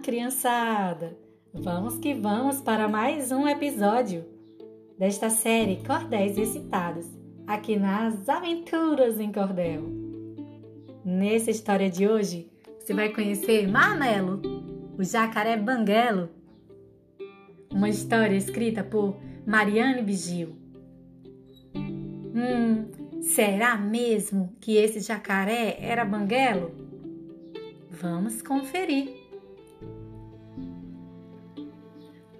criançada! Vamos que vamos para mais um episódio desta série Cordéis Excitados, aqui nas Aventuras em Cordel. Nessa história de hoje, você vai conhecer Marmelo, o jacaré banguelo, uma história escrita por Mariane Bigil. Hum, será mesmo que esse jacaré era banguelo? Vamos conferir.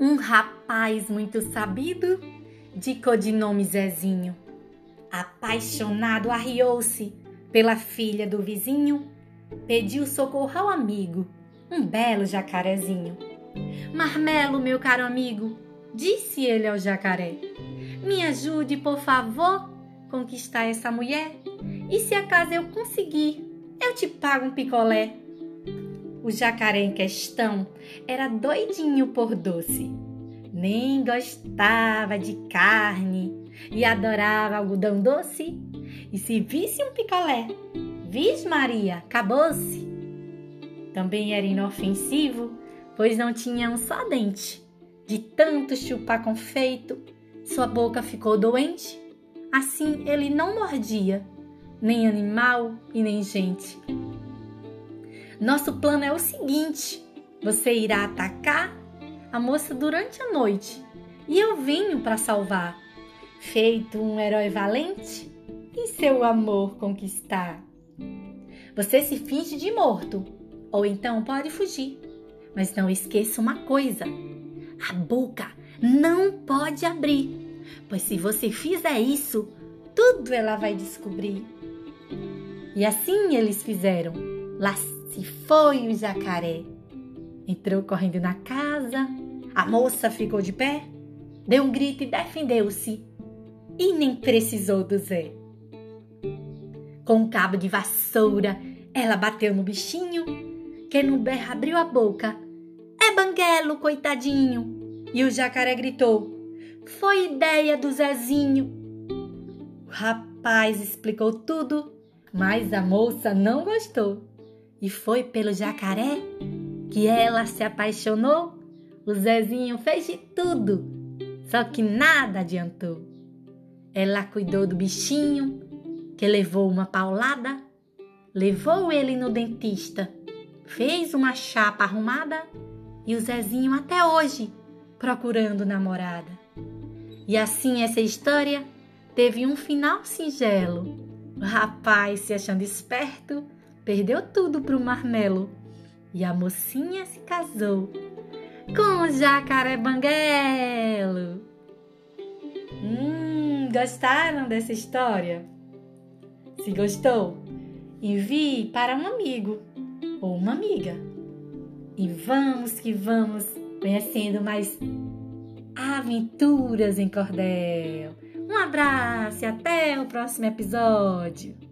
Um rapaz muito sabido, de codinome Zezinho, apaixonado, arriou-se pela filha do vizinho, pediu socorro ao amigo, um belo jacarezinho. Marmelo, meu caro amigo, disse ele ao jacaré, me ajude, por favor, conquistar essa mulher, e se acaso eu conseguir, eu te pago um picolé. O jacaré em questão era doidinho por doce. Nem gostava de carne e adorava algodão doce. E se visse um picolé, vis Maria, acabou-se. Também era inofensivo, pois não tinha um só dente. De tanto chupar confeito, sua boca ficou doente. Assim ele não mordia, nem animal e nem gente. Nosso plano é o seguinte: você irá atacar a moça durante a noite. E eu venho para salvar, feito um herói valente e seu amor conquistar. Você se finge de morto. Ou então pode fugir, mas não esqueça uma coisa: a boca não pode abrir, pois se você fizer isso, tudo ela vai descobrir. E assim eles fizeram. Lá se foi o jacaré. Entrou correndo na casa, a moça ficou de pé, deu um grito e defendeu-se. E nem precisou do Zé. Com um cabo de vassoura, ela bateu no bichinho, que no berro abriu a boca. É banguelo, coitadinho! E o jacaré gritou: Foi ideia do Zezinho. O rapaz explicou tudo, mas a moça não gostou e foi pelo jacaré que ela se apaixonou. O Zezinho fez de tudo, só que nada adiantou. Ela cuidou do bichinho, que levou uma paulada, levou ele no dentista, fez uma chapa arrumada e o Zezinho até hoje procurando namorada. E assim essa história teve um final singelo. O rapaz, se achando esperto, perdeu tudo para o marmelo e a mocinha se casou com o jacaré banguelo. Hum, gostaram dessa história? Se gostou, envie para um amigo ou uma amiga. E vamos que vamos conhecendo mais aventuras em cordel. Um abraço e até o próximo episódio.